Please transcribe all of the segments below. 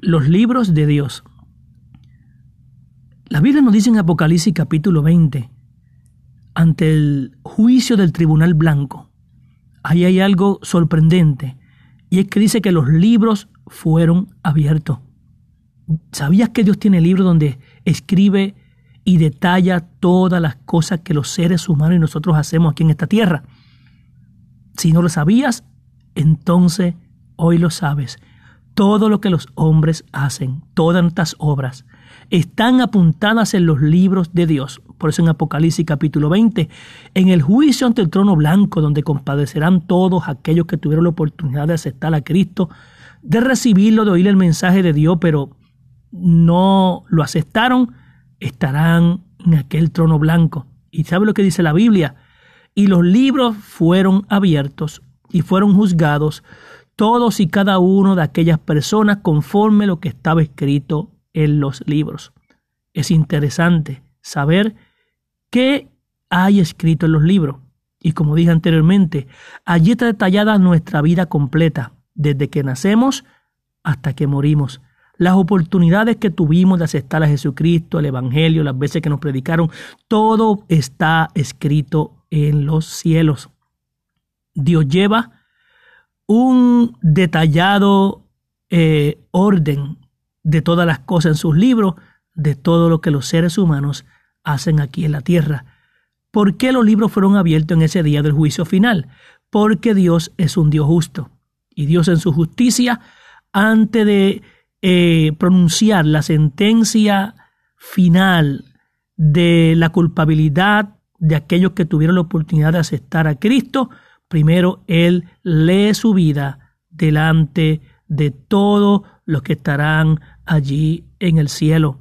los libros de Dios. La Biblia nos dice en Apocalipsis capítulo 20, ante el juicio del tribunal blanco, ahí hay algo sorprendente, y es que dice que los libros fueron abiertos. ¿Sabías que Dios tiene libros donde escribe y detalla todas las cosas que los seres humanos y nosotros hacemos aquí en esta tierra? Si no lo sabías, entonces hoy lo sabes. Todo lo que los hombres hacen, todas estas obras, están apuntadas en los libros de Dios. Por eso en Apocalipsis capítulo 20, en el juicio ante el trono blanco, donde compadecerán todos aquellos que tuvieron la oportunidad de aceptar a Cristo, de recibirlo, de oír el mensaje de Dios, pero no lo aceptaron, estarán en aquel trono blanco. ¿Y sabe lo que dice la Biblia? Y los libros fueron abiertos y fueron juzgados todos y cada uno de aquellas personas conforme lo que estaba escrito en los libros. Es interesante saber qué hay escrito en los libros. Y como dije anteriormente, allí está detallada nuestra vida completa, desde que nacemos hasta que morimos las oportunidades que tuvimos de aceptar a Jesucristo, el Evangelio, las veces que nos predicaron, todo está escrito en los cielos. Dios lleva un detallado eh, orden de todas las cosas en sus libros, de todo lo que los seres humanos hacen aquí en la tierra. ¿Por qué los libros fueron abiertos en ese día del juicio final? Porque Dios es un Dios justo. Y Dios en su justicia, antes de eh, pronunciar la sentencia final de la culpabilidad de aquellos que tuvieron la oportunidad de aceptar a Cristo, primero Él lee su vida delante de todos los que estarán allí en el cielo.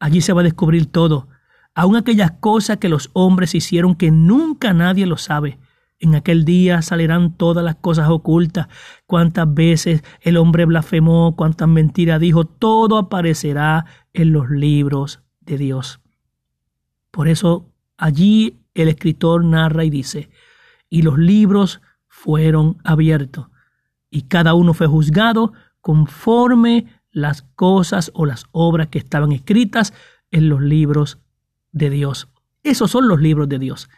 Allí se va a descubrir todo, aun aquellas cosas que los hombres hicieron que nunca nadie lo sabe. En aquel día salirán todas las cosas ocultas, cuántas veces el hombre blasfemó, cuántas mentiras dijo, todo aparecerá en los libros de Dios. Por eso allí el escritor narra y dice, y los libros fueron abiertos, y cada uno fue juzgado conforme las cosas o las obras que estaban escritas en los libros de Dios. Esos son los libros de Dios.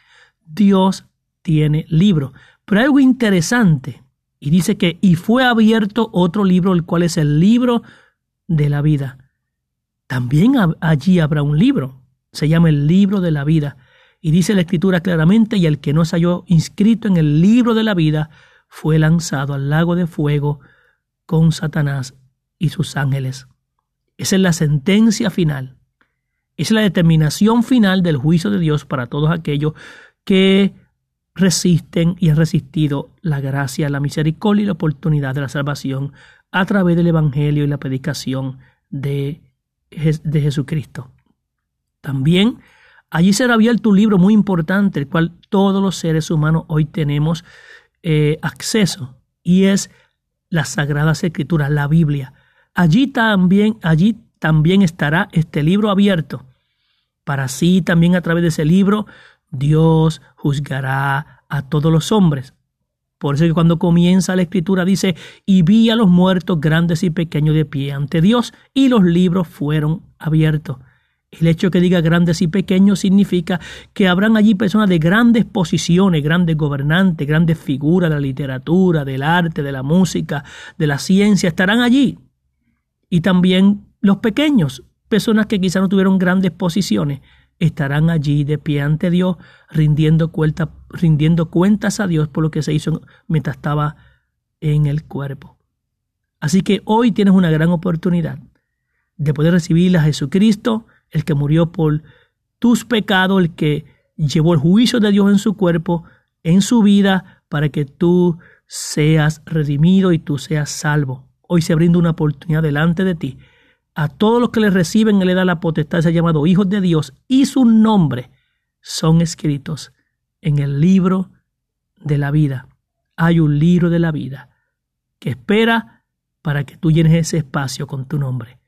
Dios tiene libro. Pero hay algo interesante. Y dice que, y fue abierto otro libro, el cual es el libro de la vida. También allí habrá un libro. Se llama el libro de la vida. Y dice la escritura claramente, y el que no se halló inscrito en el libro de la vida fue lanzado al lago de fuego con Satanás y sus ángeles. Esa es la sentencia final. Esa es la determinación final del juicio de Dios para todos aquellos que resisten y han resistido la gracia, la misericordia y la oportunidad de la salvación a través del Evangelio y la predicación de, de Jesucristo. También allí será abierto un libro muy importante, el cual todos los seres humanos hoy tenemos eh, acceso, y es la Sagrada Escritura, la Biblia. Allí también, allí también estará este libro abierto, para así también a través de ese libro Dios juzgará a todos los hombres. Por eso que cuando comienza la escritura dice, y vi a los muertos grandes y pequeños de pie ante Dios, y los libros fueron abiertos. El hecho que diga grandes y pequeños significa que habrán allí personas de grandes posiciones, grandes gobernantes, grandes figuras de la literatura, del arte, de la música, de la ciencia, estarán allí. Y también los pequeños, personas que quizá no tuvieron grandes posiciones, estarán allí de pie ante Dios, rindiendo, rindiendo cuentas a Dios por lo que se hizo mientras estaba en el cuerpo. Así que hoy tienes una gran oportunidad de poder recibir a Jesucristo, el que murió por tus pecados, el que llevó el juicio de Dios en su cuerpo, en su vida, para que tú seas redimido y tú seas salvo. Hoy se brinda una oportunidad delante de ti a todos los que le reciben, Él le da la potestad, se ha llamado hijos de Dios, y su nombre son escritos en el libro de la vida. Hay un libro de la vida que espera para que tú llenes ese espacio con tu nombre.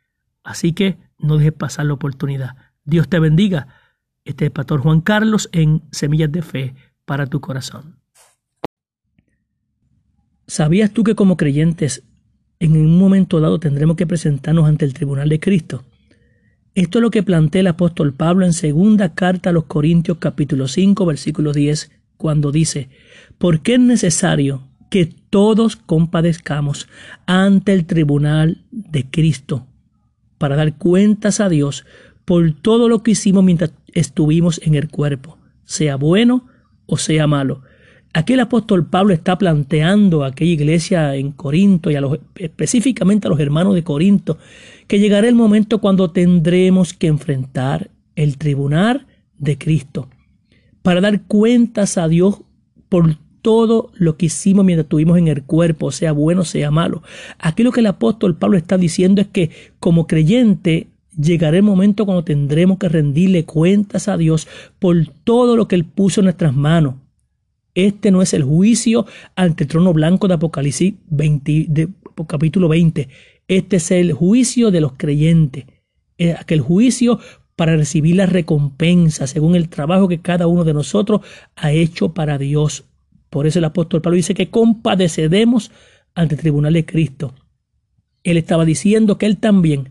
Así que no dejes pasar la oportunidad. Dios te bendiga. Este es Pastor Juan Carlos en Semillas de Fe para tu corazón. ¿Sabías tú que como creyentes en un momento dado tendremos que presentarnos ante el tribunal de Cristo. Esto es lo que plantea el apóstol Pablo en segunda carta a los Corintios capítulo 5 versículo 10 cuando dice, porque es necesario que todos compadezcamos ante el tribunal de Cristo para dar cuentas a Dios por todo lo que hicimos mientras estuvimos en el cuerpo, sea bueno o sea malo. Aquí el apóstol Pablo está planteando a aquella iglesia en Corinto y específicamente a los hermanos de Corinto que llegará el momento cuando tendremos que enfrentar el tribunal de Cristo para dar cuentas a Dios por todo lo que hicimos mientras estuvimos en el cuerpo, sea bueno, sea malo. Aquí lo que el apóstol Pablo está diciendo es que como creyente llegará el momento cuando tendremos que rendirle cuentas a Dios por todo lo que Él puso en nuestras manos. Este no es el juicio ante el trono blanco de Apocalipsis 20, de, capítulo 20. Este es el juicio de los creyentes. Aquel juicio para recibir la recompensa según el trabajo que cada uno de nosotros ha hecho para Dios. Por eso el apóstol Pablo dice que compadecedemos ante el tribunal de Cristo. Él estaba diciendo que él también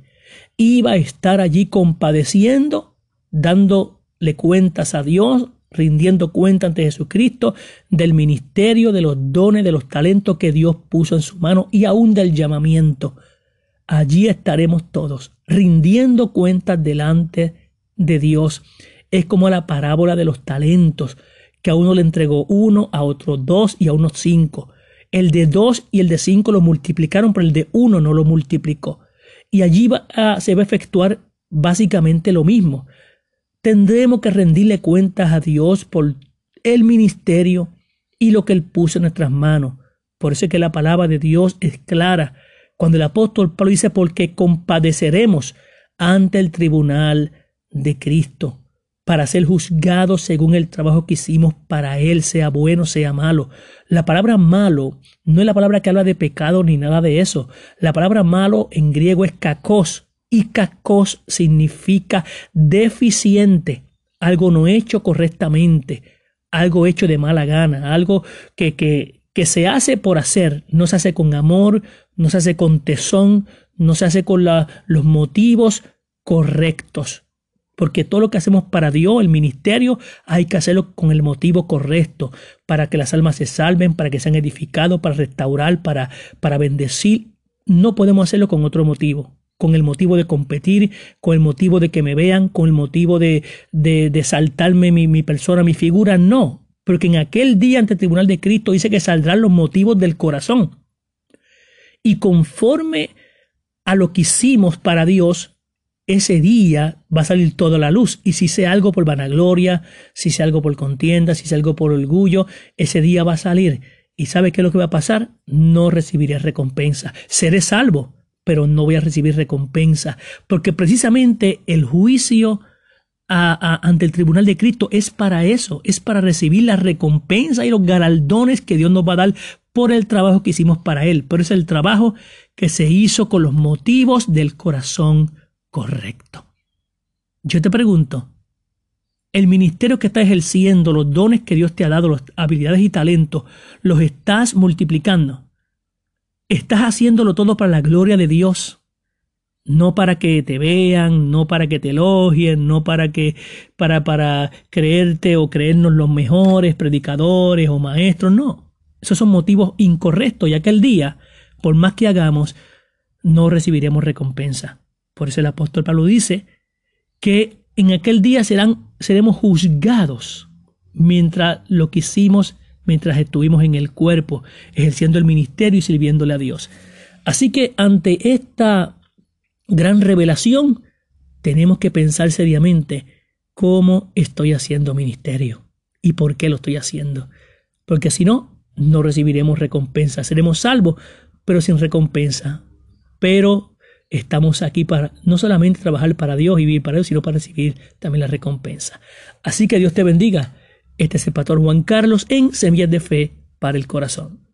iba a estar allí compadeciendo, dándole cuentas a Dios, rindiendo cuenta ante Jesucristo del ministerio, de los dones, de los talentos que Dios puso en su mano y aún del llamamiento allí estaremos todos, rindiendo cuentas delante de Dios. Es como la parábola de los talentos, que a uno le entregó uno, a otro dos y a uno cinco. El de dos y el de cinco lo multiplicaron, pero el de uno no lo multiplicó. Y allí se va a efectuar básicamente lo mismo. Tendremos que rendirle cuentas a Dios por el ministerio y lo que Él puso en nuestras manos. Por eso es que la palabra de Dios es clara cuando el apóstol Pablo dice, porque compadeceremos ante el tribunal de Cristo para ser juzgados según el trabajo que hicimos para Él, sea bueno, sea malo. La palabra malo no es la palabra que habla de pecado ni nada de eso. La palabra malo en griego es kakos y kakos significa deficiente, algo no hecho correctamente, algo hecho de mala gana, algo que, que, que se hace por hacer, no se hace con amor, no se hace con tesón, no se hace con los motivos correctos. Porque todo lo que hacemos para Dios, el ministerio, hay que hacerlo con el motivo correcto, para que las almas se salven, para que sean edificados, para restaurar, para, para bendecir. No podemos hacerlo con otro motivo, con el motivo de competir, con el motivo de que me vean, con el motivo de, de, saltarme mi, mi persona, mi figura. No, porque en aquel día ante el tribunal de Cristo dice que saldrán los motivos del corazón y conforme a lo que hicimos para Dios, ese día va a salir toda la luz. Y si sea algo por vanagloria, si sea algo por contienda, si sea algo por orgullo, ese día va a salir. ¿Y sabe qué es lo que va a pasar? No recibiré recompensa. Seré salvo, pero no voy a recibir recompensa. Porque precisamente el juicio ante el tribunal de Cristo es para eso, es para recibir la recompensa y los galardones que Dios nos va a dar por el trabajo que hicimos para Él, pero es el trabajo que se hizo con los motivos del corazón correcto. Yo te pregunto, el ministerio que estás ejerciendo, los dones que Dios te ha dado, las habilidades y talentos, ¿los estás multiplicando? ¿Estás haciéndolo todo para la gloria de Dios? No para que te vean, no para que te elogien, no para que para para creerte o creernos los mejores predicadores o maestros, no. Esos son motivos incorrectos y aquel día, por más que hagamos, no recibiremos recompensa. Por eso el apóstol Pablo dice que en aquel día serán, seremos juzgados mientras lo que hicimos mientras estuvimos en el cuerpo, ejerciendo el ministerio y sirviéndole a Dios. Así que ante esta gran revelación, tenemos que pensar seriamente cómo estoy haciendo ministerio y por qué lo estoy haciendo. Porque si no, no recibiremos recompensa. Seremos salvos, pero sin recompensa. Pero estamos aquí para no solamente trabajar para Dios y vivir para Dios, sino para recibir también la recompensa. Así que Dios te bendiga. Este es el pastor Juan Carlos en Semillas de Fe para el Corazón.